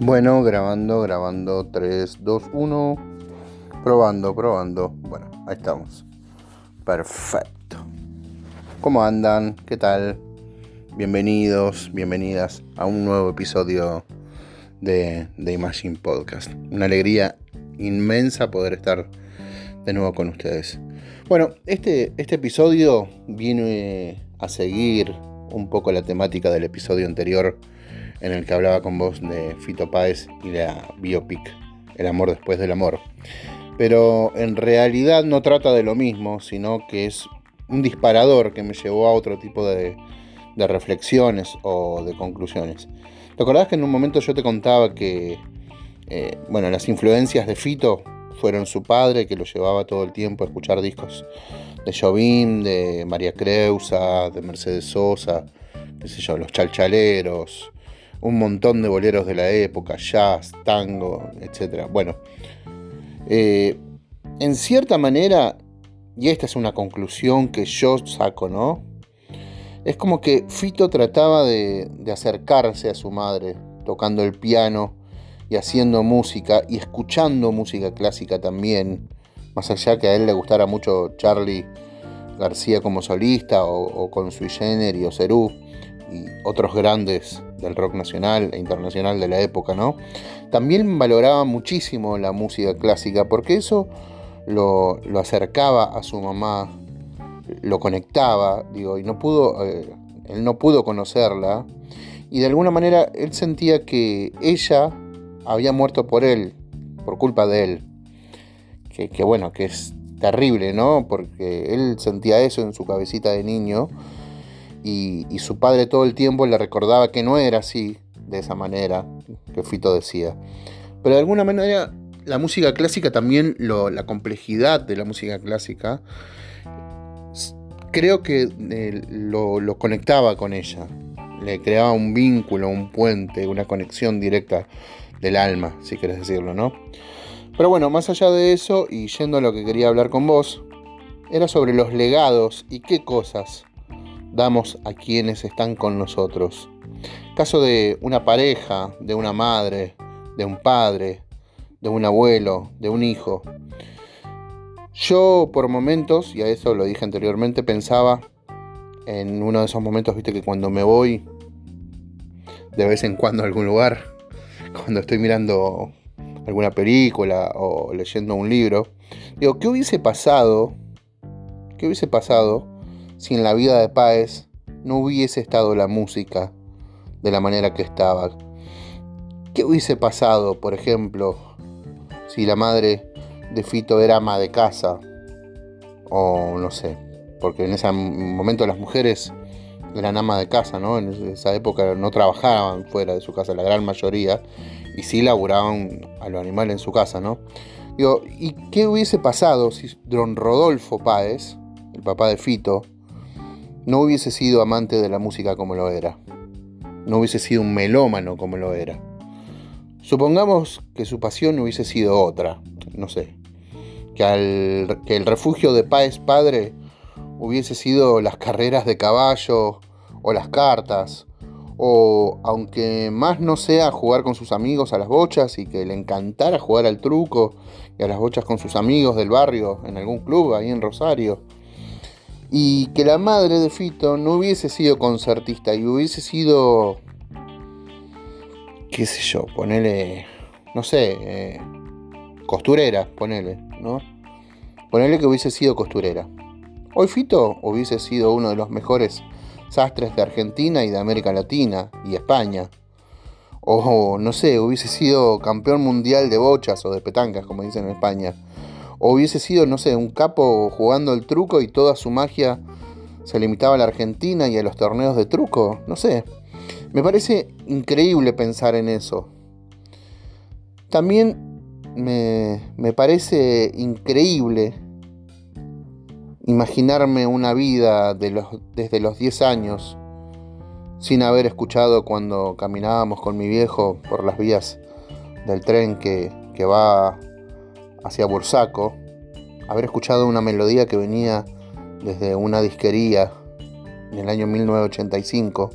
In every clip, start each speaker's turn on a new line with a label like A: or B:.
A: Bueno, grabando, grabando 3, 2, 1. Probando, probando. Bueno, ahí estamos. Perfecto. ¿Cómo andan? ¿Qué tal? Bienvenidos, bienvenidas a un nuevo episodio de, de Imagine Podcast. Una alegría inmensa poder estar de nuevo con ustedes. Bueno, este, este episodio viene a seguir un poco la temática del episodio anterior en el que hablaba con vos de Fito Páez y la biopic El amor después del amor. Pero en realidad no trata de lo mismo, sino que es un disparador que me llevó a otro tipo de, reflexiones o de conclusiones. ¿Te acordás que en un momento yo te contaba que, eh, bueno, las influencias de Fito fueron su padre, que lo llevaba todo el tiempo a escuchar discos de Jobim, de María Creusa, de Mercedes Sosa, qué sé yo, los chalchaleros, un montón de boleros de la época, jazz, tango, etc. Bueno, eh, en cierta manera, y esta es una conclusión que yo saco, ¿no? Es como que Fito trataba de, acercarse a su madre, tocando el piano y haciendo música y escuchando música clásica también, más allá que a él le gustara mucho Charlie García como solista o, con Sui Generis o Cerú y otros grandes del rock nacional e internacional de la época, ¿no? También valoraba muchísimo la música clásica porque eso lo, lo acercaba a su mamá, lo conectaba, digo, y no pudo, eh, él no pudo conocerla y de alguna manera él sentía que ella había muerto por él, por culpa de él. Que, que bueno, que es terrible, ¿no? Porque él sentía eso en su cabecita de niño y, su padre todo el tiempo le recordaba que no era así, de esa manera, que Fito decía. Pero de alguna manera la música clásica también, lo, la complejidad de la música clásica, creo que eh, lo, lo, conectaba con ella, le creaba un vínculo, un puente, una conexión directa del alma, si querés decirlo, ¿no? Pero bueno, más allá de eso, y yendo a lo que quería hablar con vos, era sobre los legados y qué cosas damos a quienes están con nosotros. Caso de una pareja, de una madre, de un padre, de un abuelo, de un hijo. Yo por momentos, y a eso lo dije anteriormente, pensaba en uno de esos momentos, viste que cuando me voy de vez en cuando a algún lugar, cuando estoy mirando alguna película o leyendo un libro, digo, ¿qué hubiese pasado? ¿Qué hubiese pasado si en la vida de Páez no hubiese estado la música de la manera que estaba? ¿Qué hubiese pasado, por ejemplo, si la madre de Fito era ama de casa? O no sé, porque en ese momento las mujeres eran ama de casa, ¿no? En esa época no trabajaban fuera de su casa, la gran mayoría, y sí laburaban a los animales en su casa, ¿no? Digo, ¿y qué hubiese pasado si don Rodolfo Páez, el papá de Fito, no hubiese sido amante de la música como lo era? No hubiese sido un melómano como lo era. Supongamos que su pasión hubiese sido otra, no sé, que, al, que el refugio de Páez padre hubiese sido las carreras de caballo o las cartas, o aunque más no sea jugar con sus amigos a las bochas y que le encantara jugar al truco y a las bochas con sus amigos del barrio en algún club ahí en Rosario, y que la madre de Fito no hubiese sido concertista y hubiese sido, qué sé yo, ponele, no sé, eh, costurera, ponele, ¿no? Ponele que hubiese sido costurera. Hoy Fito hubiese sido uno de los mejores sastres de Argentina y de América Latina y España. O no sé, hubiese sido campeón mundial de bochas o de petancas, como dicen en España. O hubiese sido, no sé, un capo jugando el truco y toda su magia se limitaba a la Argentina y a los torneos de truco. No sé. Me parece increíble pensar en eso. También me, me parece increíble imaginarme una vida desde los 10 años sin haber escuchado cuando caminábamos con mi viejo por las vías del tren que, que va hacia Bursaco, haber escuchado una melodía que venía desde una disquería en el año 1985,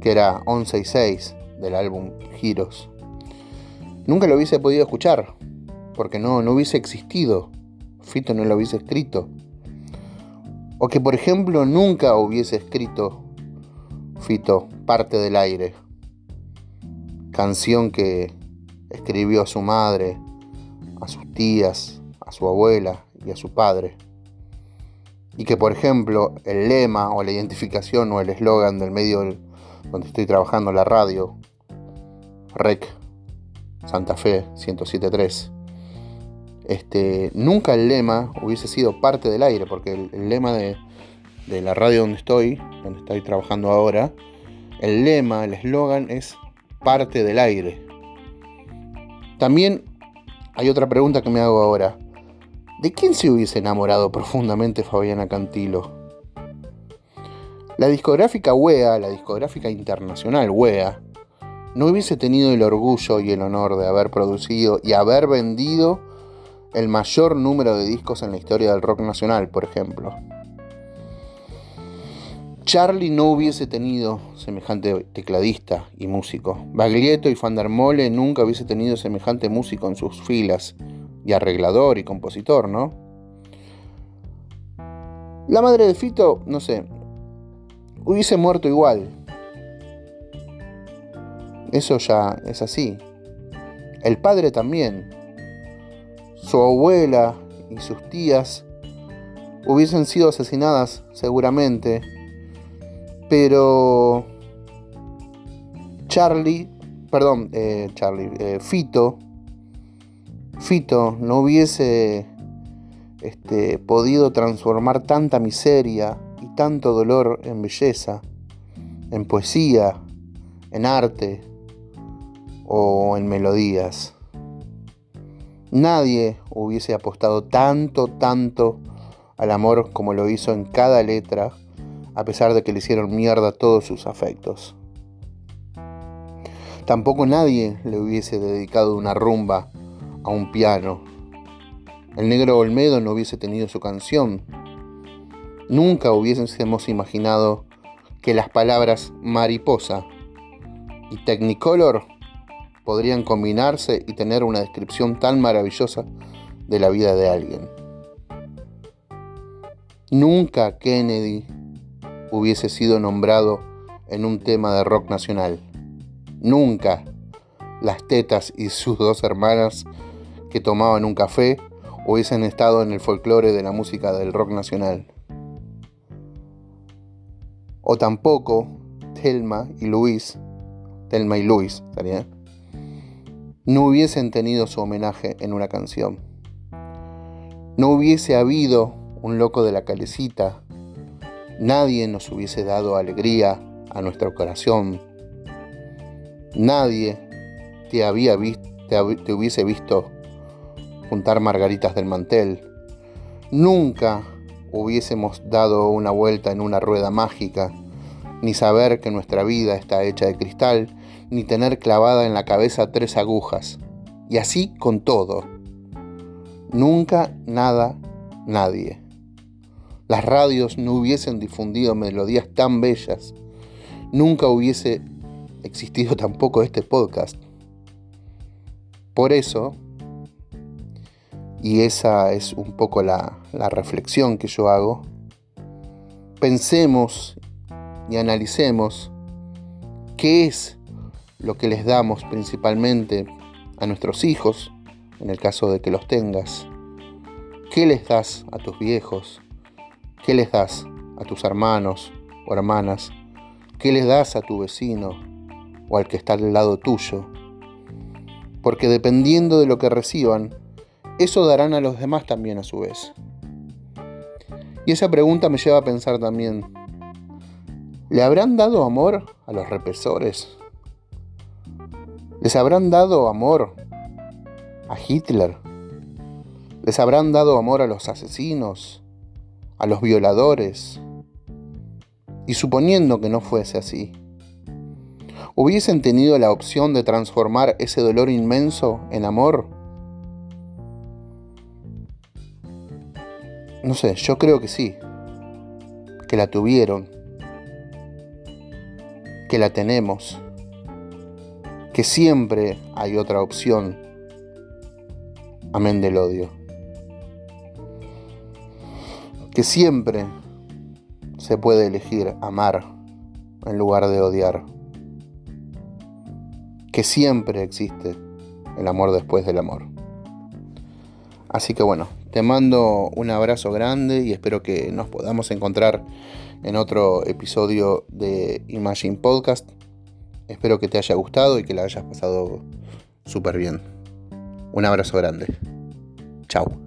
A: que era 11 y 6 del álbum Giros, nunca lo hubiese podido escuchar, porque no, no hubiese existido. Fito no lo hubiese escrito. O que, por ejemplo, nunca hubiese escrito Fito Parte del Aire, canción que escribió su madre, a sus tías, a su abuela y a su padre. Y que, por ejemplo, el lema o la identificación o el eslogan del medio donde estoy trabajando, la radio, REC, Santa Fe 1073, este, nunca el lema hubiese sido parte del aire, porque el, lema de, de, la radio donde estoy, donde estoy trabajando ahora, el lema, el eslogan es parte del aire. También hay otra pregunta que me hago ahora. ¿De quién se hubiese enamorado profundamente Fabiana Cantilo? La discográfica WEA, la discográfica internacional WEA, no hubiese tenido el orgullo y el honor de haber producido y haber vendido el mayor número de discos en la historia del rock nacional, por ejemplo. Charlie no hubiese tenido semejante tecladista y músico. Baglietto y Fandermole nunca hubiese tenido semejante músico en sus filas, y arreglador y compositor, ¿no? La madre de Fito, no sé, hubiese muerto igual. Eso ya es así. El padre también su abuela y sus tías hubiesen sido asesinadas seguramente, pero Charlie, perdón, eh, Charlie, eh, Fito, Fito no hubiese este, podido transformar tanta miseria y tanto dolor en belleza, en poesía, en arte o en melodías. Nadie hubiese apostado tanto, tanto al amor como lo hizo en cada letra, a pesar de que le hicieron mierda todos sus afectos. Tampoco nadie le hubiese dedicado una rumba a un piano. El negro Olmedo no hubiese tenido su canción. Nunca hubiésemos imaginado que las palabras mariposa y Technicolor podrían combinarse y tener una descripción tan maravillosa de la vida de alguien. Nunca Kennedy hubiese sido nombrado en un tema de rock nacional. Nunca las tetas y sus dos hermanas que tomaban un café hubiesen estado en el folclore de la música del rock nacional. O tampoco Thelma y Luis, Thelma y Luis, ¿estaría? no hubiesen tenido su homenaje en una canción. No hubiese habido un loco de la calecita, nadie nos hubiese dado alegría a nuestro corazón, nadie te, había te hubiese visto juntar margaritas del mantel, nunca hubiésemos dado una vuelta en una rueda mágica, ni saber que nuestra vida está hecha de cristal ni tener clavada en la cabeza tres agujas. Y así con todo. Nunca, nada, nadie. Las radios no hubiesen difundido melodías tan bellas. Nunca hubiese existido tampoco este podcast. Por eso, y esa es un poco la, la reflexión que yo hago, pensemos y analicemos qué es lo que les damos principalmente a nuestros hijos, en el caso de que los tengas. ¿Qué les das a tus viejos? ¿Qué les das a tus hermanos o hermanas? ¿Qué les das a tu vecino o al que está al lado tuyo? Porque dependiendo de lo que reciban, eso darán a los demás también a su vez. Y esa pregunta me lleva a pensar también, ¿le habrán dado amor a los represores? ¿Les habrán dado amor a Hitler? ¿Les habrán dado amor a los asesinos, a los violadores? Y suponiendo que no fuese así, ¿hubiesen tenido la opción de transformar ese dolor inmenso en amor? No sé, yo creo que sí, que la tuvieron, que la tenemos que siempre hay otra opción, amén del odio, que siempre se puede elegir amar en lugar de odiar, que siempre existe el amor después del amor. Así que bueno, te mando un abrazo grande y espero que nos podamos encontrar en otro episodio de Imagine Podcast. Espero que te haya gustado y que la hayas pasado súper bien. Un abrazo grande. Chao.